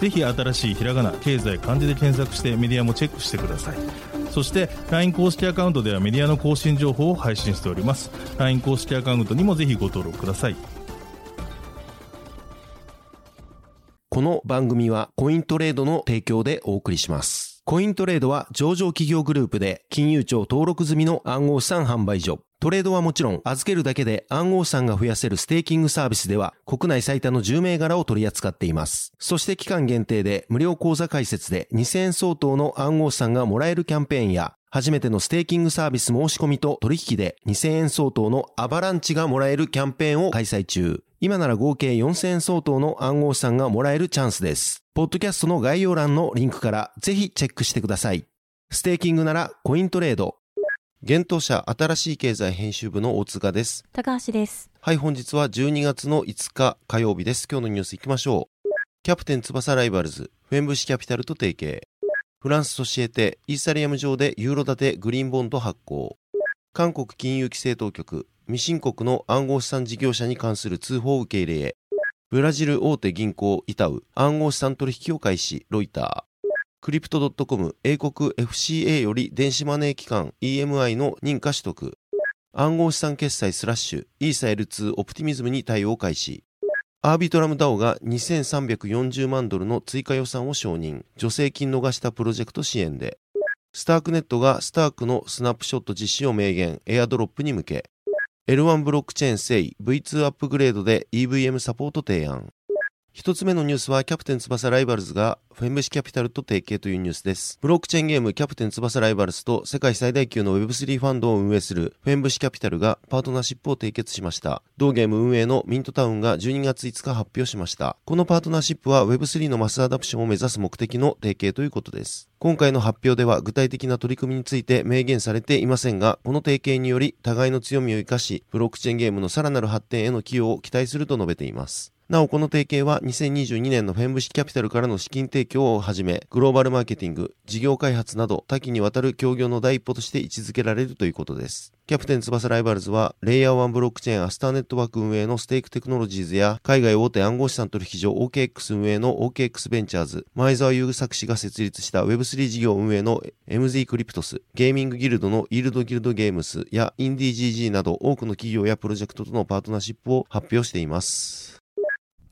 ぜひ新しいひらがな経済漢字で検索してメディアもチェックしてくださいそして LINE 公式アカウントではメディアの更新情報を配信しております LINE 公式アカウントにもぜひご登録くださいこの番組はコイントレードの提供でお送りします。コイントレードは上場企業グループで金融庁登録済みの暗号資産販売所。トレードはもちろん預けるだけで暗号資産が増やせるステーキングサービスでは国内最多の10銘柄を取り扱っています。そして期間限定で無料口座開設で2000円相当の暗号資産がもらえるキャンペーンや初めてのステーキングサービス申し込みと取引で2000円相当のアバランチがもらえるキャンペーンを開催中。今なら合計4000円相当の暗号資産がもらえるチャンスです。ポッドキャストの概要欄のリンクからぜひチェックしてください。ステーキングならコイントレード。現当社新しい経済編集部の大塚です。高橋です。はい、本日は12月の5日火曜日です。今日のニュース行きましょう。キャプテン翼ライバルズ、フェンブシキャピタルと提携。フランスソシエテ、イーサリアム上でユーロ建てグリーンボンド発行。韓国金融規制当局、未申告の暗号資産事業者に関する通報受け入れへ。ブラジル大手銀行イタウ、暗号資産取引を開始、ロイター。クリプト .com 英国 FCA より電子マネー機関 EMI の認可取得。暗号資産決済スラッシュ、イーサ L2 オプティミズムに対応開始。アービトラム DAO が2340万ドルの追加予算を承認。助成金逃したプロジェクト支援で。スタークネットがスタークのスナップショット実施を明言、エアドロップに向け。L1 ブロックチェーン SEI V2 アップグレードで EVM サポート提案。一つ目のニュースはキャプテン翼ライバルズがフェンブシキャピタルと提携というニュースです。ブロックチェーンゲームキャプテン翼ライバルズと世界最大級の Web3 ファンドを運営するフェンブシキャピタルがパートナーシップを締結しました。同ゲーム運営のミントタウンが12月5日発表しました。このパートナーシップは Web3 のマスアダプションを目指す目的の提携ということです。今回の発表では具体的な取り組みについて明言されていませんが、この提携により互いの強みを生かし、ブロックチェーンゲームのさらなる発展への寄与を期待すると述べています。なお、この提携は2022年のフェンブシキャピタルからの資金提供をはじめ、グローバルマーケティング、事業開発など多岐にわたる協業の第一歩として位置づけられるということです。キャプテン翼ライバルズは、レイヤー1ブロックチェーンアスターネットワーク運営のステークテクノロジーズや、海外大手暗号資産取引所 OKX 運営の OKX ベンチャーズ、前澤友作氏が設立した Web3 事業運営の MZ クリプトス、ゲーミングギルドのイールドギルドゲームスやインディ GG など多くの企業やプロジェクトとのパートナーシップを発表しています。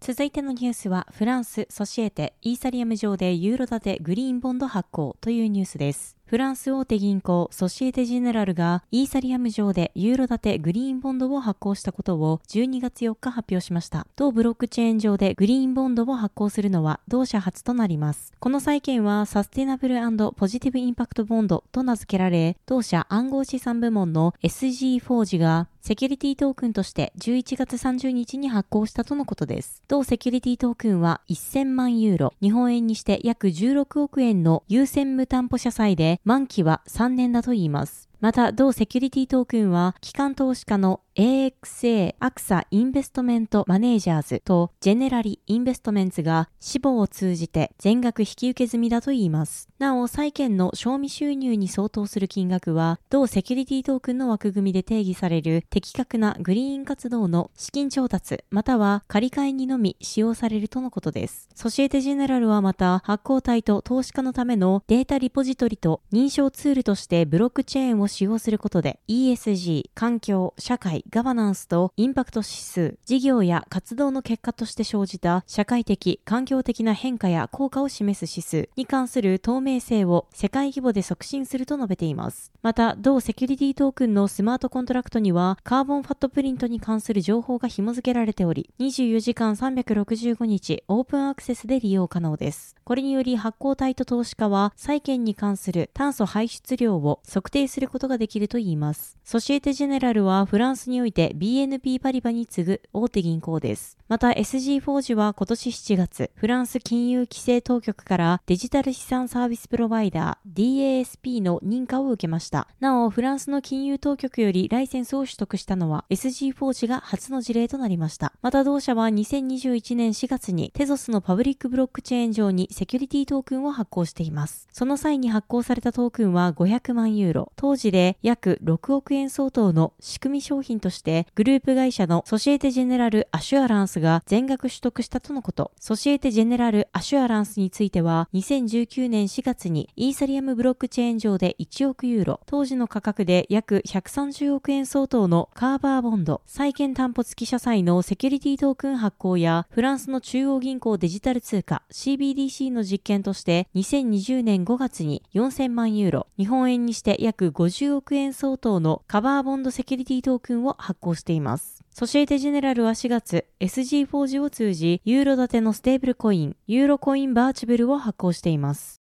続いてのニュースは、フランス、ソシエテ、イーサリアム上でユーロ建てグリーンボンド発行というニュースです。フランス大手銀行ソシエテジェネラルがイーサリアム上でユーロ建てグリーンボンドを発行したことを12月4日発表しました。同ブロックチェーン上でグリーンボンドを発行するのは同社初となります。この債券はサステナブルポジティブインパクトボンドと名付けられ、同社暗号資産部門の SG フォージがセキュリティトークンとして11月30日に発行したとのことです。同セキュリティトークンは1000万ユーロ、日本円にして約16億円の優先無担保社債で満期は3年だといいます。また、同セキュリティトークンは、機関投資家の AXA アクサインベストメントマネージャーズとジェネラリインベストメンツが死亡を通じて全額引き受け済みだといいます。なお、債券の賞味収入に相当する金額は、同セキュリティトークンの枠組みで定義される的確なグリーン活動の資金調達、または借り換えにのみ使用されるとのことです。ソシエテジェネラルはまた、発行体と投資家のためのデータリポジトリと認証ツールとしてブロックチェーンを使用することで ESG、環境、社会、ガバナンスとインパクト指数、事業や活動の結果として生じた社会的、環境的な変化や効果を示す指数に関する透明性を世界規模で促進すると述べています。また、同セキュリティトークンのスマートコントラクトにはカーボンフットプリントに関する情報が紐付けられており、24時間365日オープンアクセスで利用可能です。これにより発行体と投資家は債券に関する炭素排出量を測定することことができるといいます。ソシエテ・ジェネラルはフランスにおいて BNP パリバに次ぐ大手銀行です。また SG フォージは今年7月、フランス金融規制当局からデジタル資産サービスプロバイダー DASP の認可を受けました。なお、フランスの金融当局よりライセンスを取得したのは SG フォージが初の事例となりました。また同社は2021年4月にテゾスのパブリックブロックチェーン上にセキュリティトークンを発行しています。その際に発行されたトークンは500万ユーロ、当時で約6億円相当の仕組み商品としてグループ会社のソシエテジェネラルアシュアランスが全額取得したとのこと。ソシエテジェネラルアシュアランスについては、2019年4月にイーサリアムブロックチェーン上で1億ユーロ、当時の価格で約130億円相当のカバードボンド、債券担保付き社債のセキュリティトークン発行や、フランスの中央銀行デジタル通貨 CBDC の実験として、2020年5月に4000万ユーロ、日本円にして約50億円相当のカバードボンドセキュリティトークンを発行しています。ソシエテジェネラルは4月、SG4G を通じ、ユーロ建てのステーブルコイン、ユーロコインバーチブルを発行しています。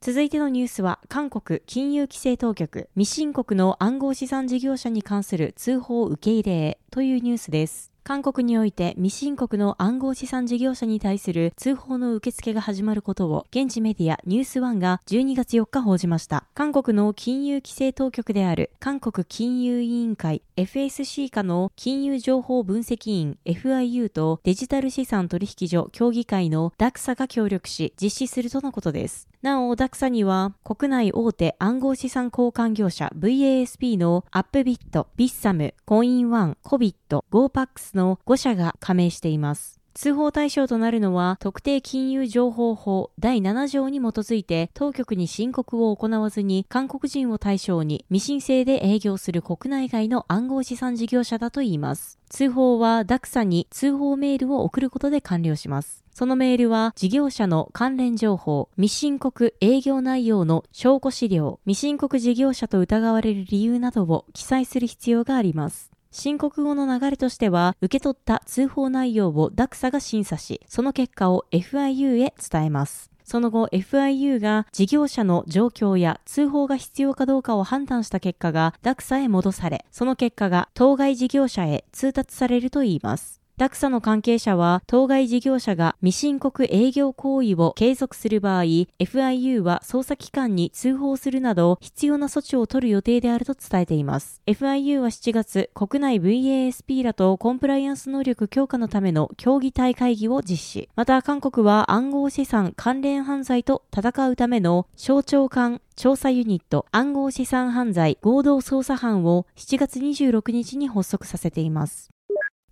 続いてのニュースは、韓国金融規制当局、未申告の暗号資産事業者に関する通報受け入れというニュースです。韓国において未申告の暗号資産事業者に対する通報の受付が始まることを現地メディアニュースワンが12月4日報じました。韓国の金融規制当局である韓国金融委員会 FSC 下の金融情報分析院 FIU とデジタル資産取引所協議会の DAXA が協力し実施するとのことです。なお、DAXA には国内大手暗号資産交換業者 VASP のアップビット、ビッサム、コインワン、コビット、ゴーパックスの5社が加盟しています。通報対象となるのは特定金融情報法第7条に基づいて当局に申告を行わずに韓国人を対象に未申請で営業する国内外の暗号資産事業者だといいます。通報は DAXA に通報メールを送ることで完了します。そのメールは事業者の関連情報、未申告営業内容の証拠資料、未申告事業者と疑われる理由などを記載する必要があります。申告後の流れとしては、受け取った通報内容を DAXA が審査し、その結果を FIU へ伝えます。その後 FIU が事業者の状況や通報が必要かどうかを判断した結果が DAXA へ戻され、その結果が当該事業者へ通達されるといいます。ダクサの関係者は、当該事業者が未申告営業行為を継続する場合、FIU は捜査機関に通報するなど必要な措置を取る予定であると伝えています。FIU は7月、国内 VASP らとコンプライアンス能力強化のための協議体会議を実施。また、韓国は暗号資産関連犯罪と戦うための省庁間調査ユニット暗号資産犯罪合同捜査班を7月26日に発足させています。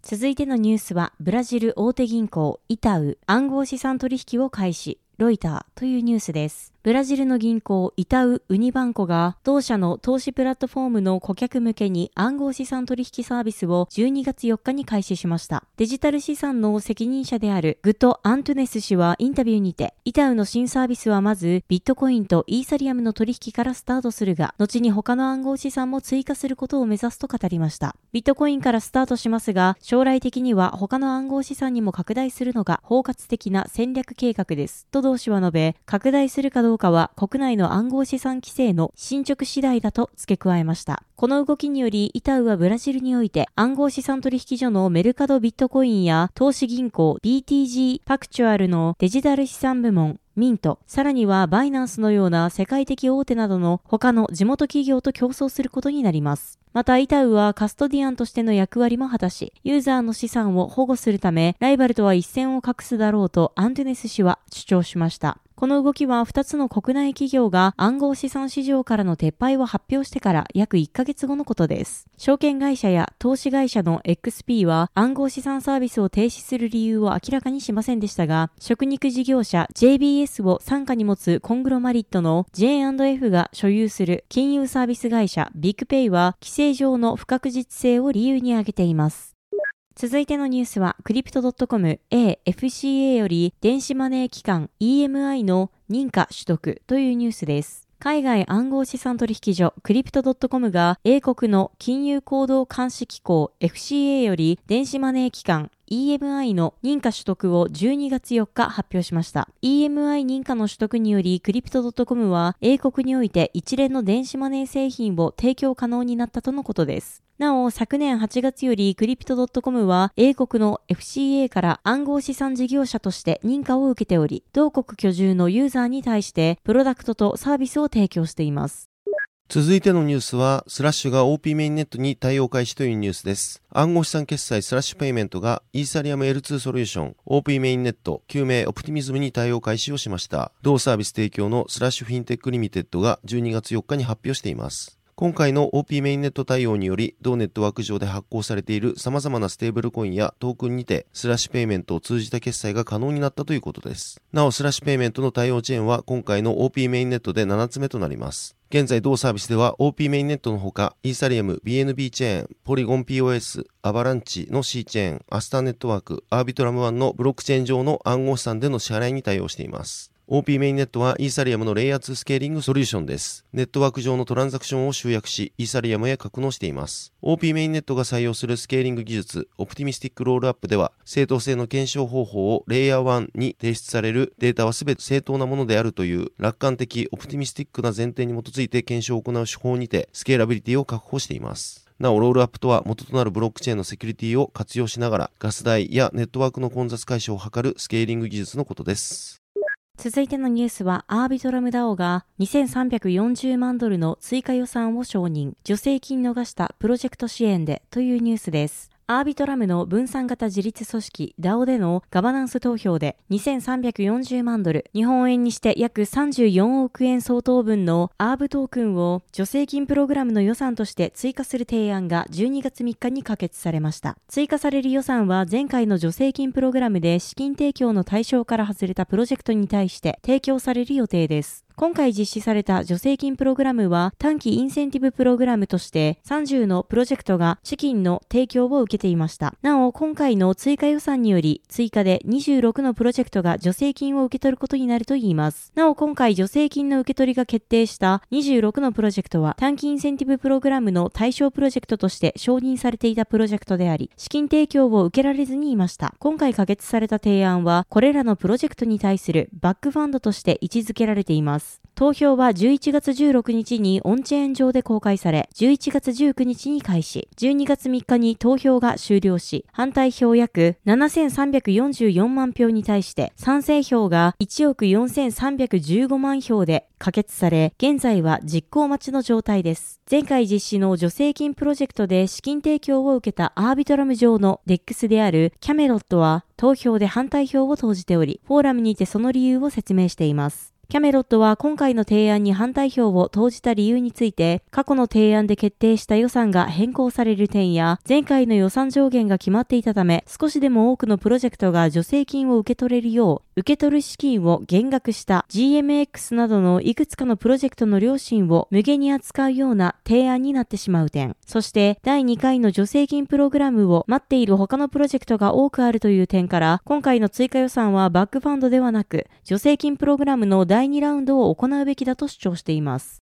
続いてのニュースは、ブラジル大手銀行イタウ暗号資産取引を開始、ロイターというニュースです。ブラジルの銀行イタウ・ウニバンコが同社の投資プラットフォームの顧客向けに暗号資産取引サービスを12月4日に開始しました。デジタル資産の責任者であるグート・アントゥネス氏はインタビューにて、イタウの新サービスはまずビットコインとイーサリアムの取引からスタートするが、後に他の暗号資産も追加することを目指すと語りました。ビットコインからスタートしますが、将来的には他の暗号資産にも拡大するのが包括的な戦略計画です。と同氏は述べ、拡大するかどうかは国内の暗号資産規制の進捗次第だと付け加えました。この動きにより、イタウはブラジルにおいて暗号資産取引所のメルカドビットコインや投資銀行 BTG パクチュアルのデジタル資産部門ミント、さらにはバイナンスのような世界的大手などの他の地元企業と競争することになります。また、イタウはカストディアンとしての役割も果たし、ユーザーの資産を保護するため、ライバルとは一線を画すだろうとアンテネス氏は主張しました。この動きは2つの国内企業が暗号資産市場からの撤廃を発表してから約1ヶ月後のことです。証券会社や投資会社の XP は暗号資産サービスを停止する理由を明らかにしませんでしたが、食肉事業者 JBS を傘下に持つコングロマリットの J&F が所有する金融サービス会社ビッグペイは規制上の不確実性を理由に挙げています。続いてのニュースは、クリプト .com AFCA より電子マネー機関 EMI の認可取得というニュースです。海外暗号資産取引所クリプト .com が英国の金融行動監視機構 FCA より電子マネー機関 EMI の認可取得を12月4日発表しました。EMI 認可の取得により、クリプト .com は英国において一連の電子マネー製品を提供可能になったとのことです。なお、昨年8月よりクリプト .com は英国の FCA から暗号資産事業者として認可を受けており、同国居住のユーザーに対してプロダクトとサービスを提供しています。続いてのニュースは、スラッシュが OP メインネットに対応開始というニュースです。暗号資産決済スラッシュペイメントがイーサリアム L2 ソリューション OP メインネット旧名オプティミズムに対応開始をしました。同サービス提供のスラッシュフィンテックリミテッドが12月4日に発表しています。今回の OP メインネット対応により、同ネットワーク上で発行されている様々なステーブルコインやトークンにて、スラッシュペイメントを通じた決済が可能になったということです。なお、スラッシュペイメントの対応チェーンは今回の OP メインネットで7つ目となります。現在同サービスでは OP メインネットのほか、イーサリアム、BNB チェーン、ポリゴン POS、アバランチの C チェーン、アスターネットワーク、アービトラム1のブロックチェーン上の暗号資産での支払いに対応しています。OP メインネットはイーサリアムのレイヤー2スケーリングソリューションです。ネットワーク上のトランザクションを集約し、イーサリアムへ格納しています。OP メインネットが採用するスケーリング技術、オプティミスティックロールアップでは、正当性の検証方法をレイヤー1に提出されるデータは全て正当なものであるという楽観的、オプティミスティックな前提に基づいて検証を行う手法にて、スケーラビリティを確保しています。なお、ロールアップとは元となるブロックチェーンのセキュリティを活用しながら、ガス代やネットワークの混雑解消を図るスケーリング技術のことです。続いてのニュースは、アービトラムダオが2340万ドルの追加予算を承認、助成金逃したプロジェクト支援でというニュースです。アービトラムの分散型自立組織 DAO でのガバナンス投票で2340万ドル、日本円にして約34億円相当分のアーブトークンを助成金プログラムの予算として追加する提案が12月3日に可決されました。追加される予算は前回の助成金プログラムで資金提供の対象から外れたプロジェクトに対して提供される予定です。今回実施された助成金プログラムは短期インセンティブプログラムとして30のプロジェクトが資金の提供を受けていました。なお、今回の追加予算により追加で26のプロジェクトが助成金を受け取ることになるといいます。なお、今回助成金の受け取りが決定した26のプロジェクトは短期インセンティブプログラムの対象プロジェクトとして承認されていたプロジェクトであり、資金提供を受けられずにいました。今回可決された提案は、これらのプロジェクトに対するバックファンドとして位置づけられています。投票は11月16日にオンチェーン上で公開され、11月19日に開始、12月3日に投票が終了し、反対票約7344万票に対して賛成票が1億4315万票で可決され、現在は実行待ちの状態です。前回実施の助成金プロジェクトで資金提供を受けたアービトラム上のデックスであるキャメロットは投票で反対票を投じており、フォーラムにてその理由を説明しています。キャメロットは今回の提案に反対票を投じた理由について、過去の提案で決定した予算が変更される点や、前回の予算上限が決まっていたため、少しでも多くのプロジェクトが助成金を受け取れるよう、受け取る資金を減額した GMX などのいくつかのプロジェクトの良心を無限に扱うような提案になってしまう点、そして第2回の助成金プログラムを待っている他のプロジェクトが多くあるという点から、今回の追加予算はバックファンドではなく、助成金プログラムの第2ラウンドを行うべきだと主張しています。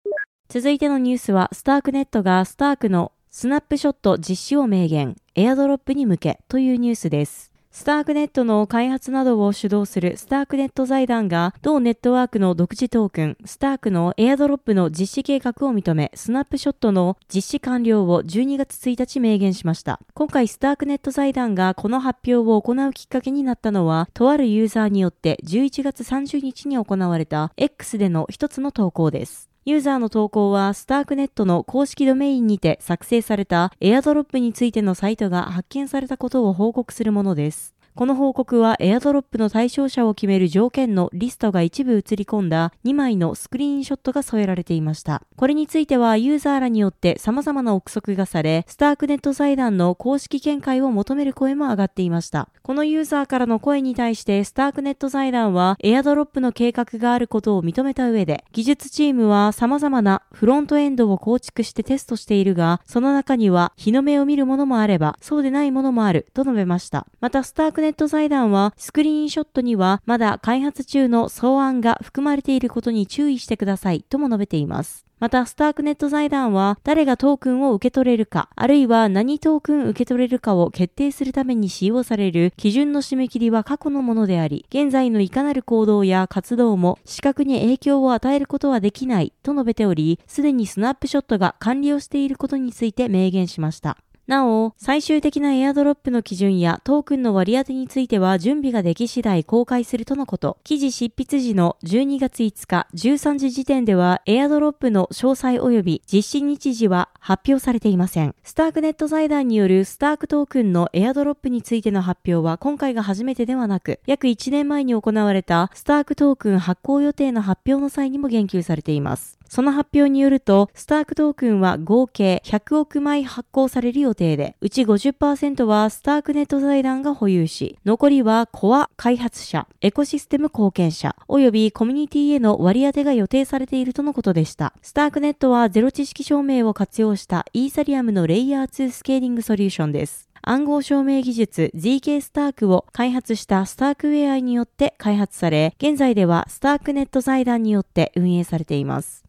続いてのニュースは、スタークネットがスタークのスナップショット実施を明言、エアドロップに向けというニュースです。スタークネットの開発などを主導するスタークネット財団が同ネットワークの独自トークン、スタークのエアドロップの実施計画を認め、スナップショットの実施完了を12月1日明言しました。今回スタークネット財団がこの発表を行うきっかけになったのは、とあるユーザーによって11月30日に行われた X での一つの投稿です。ユーザーの投稿は、スタークネットの公式ドメインにて作成されたエアドロップについてのサイトが発見されたことを報告するものです。この報告はエアドロップの対象者を決める条件のリストが一部映り込んだ2枚のスクリーンショットが添えられていました。これについてはユーザーらによって様々な憶測がされ、スタークネット財団の公式見解を求める声も上がっていました。このユーザーからの声に対してスタークネット財団はエアドロップの計画があることを認めた上で、技術チームは様々なフロントエンドを構築してテストしているが、その中には日の目を見るものもあれば、そうでないものもあると述べました。またスタークネット財団はスクリーンショットにはまだ開発中の草案が含まれていることに注意してくださいとも述べています。また、スタークネット財団は、誰がトークンを受け取れるか、あるいは何トークン受け取れるかを決定するために使用される基準の締め切りは過去のものであり、現在のいかなる行動や活動も資格に影響を与えることはできないと述べており、すでにスナップショットが完了していることについて明言しました。なお、最終的なエアドロップの基準やトークンの割り当てについては準備ができ次第公開するとのこと。記事執筆時の12月5日13時時点ではエアドロップの詳細及び実施日時は発表されていません。スタークネット財団によるスタークトークンのエアドロップについての発表は今回が初めてではなく、約1年前に行われたスタークトークン発行予定の発表の際にも言及されています。その発表によると、スタークトークンは合計100億枚発行される予定で、うち50%はスタークネット財団が保有し、残りはコア開発者、エコシステム貢献者、及びコミュニティへの割り当てが予定されているとのことでした。スタークネットはゼロ知識証明を活用したイーサリアムのレイヤー2スケーリングソリューションです。暗号証明技術 ZK スタークを開発したスタークウェアによって開発され、現在ではスタークネット財団によって運営されています。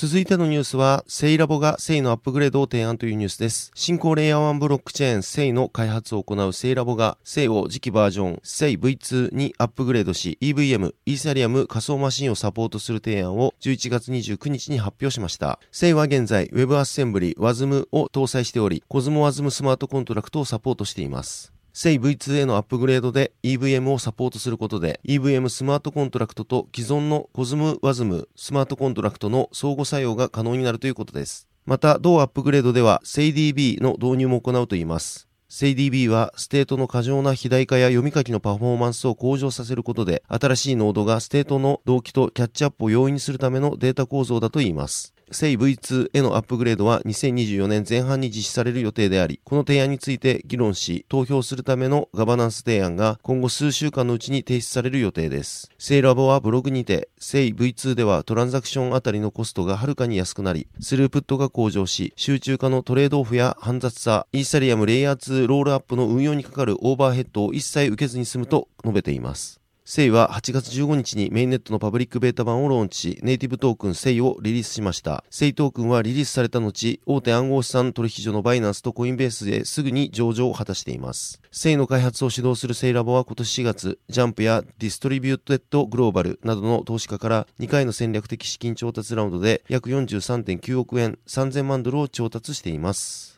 続いてのニュースは、セイラボがセイのアップグレードを提案というニュースです。新興レイヤー1ブロックチェーンセイの開発を行うセイラボが、セイを次期バージョン、セイ V2 にアップグレードし、EVM、イーサリアム仮想マシンをサポートする提案を11月29日に発表しました。セイは現在、WebAssembly、WASM を搭載しており、 CosmWasm スマートコントラクトをサポートしています。セイ V2 へのアップグレードで EVM をサポートすることで EVM スマートコントラクトと既存の CosmWasm スマートコントラクトの相互作用が可能になるということです。また、同アップグレードでは SEIDB の導入も行うといいます。SEIDB はステートの過剰な肥大化や読み書きのパフォーマンスを向上させることで新しいノードがステートの同期とキャッチアップを容易にするためのデータ構造だといいます。セイ V2 へのアップグレードは2024年前半に実施される予定であり、この提案について議論し、投票するためのガバナンス提案が今後数週間のうちに提出される予定です。セイラボはブログにて、セイ V2 ではトランザクションあたりのコストがはるかに安くなり、スループットが向上し、集中化のトレードオフや煩雑さ、イーサリアムレイヤー2ロールアップの運用にかかるオーバーヘッドを一切受けずに済むと述べています。セイは8月15日にメインネットのパブリックベータ版をローンチし、ネイティブトークンセイをリリースしました。セイトークンはリリースされた後、大手暗号資産取引所のバイナンスとコインベースですぐに上場を果たしています。セイの開発を主導するセイラボは今年4月、ジャンプやディストリビューテッドグローバルなどの投資家から2回の戦略的資金調達ラウンドで約43.9億円3000万ドルを調達しています。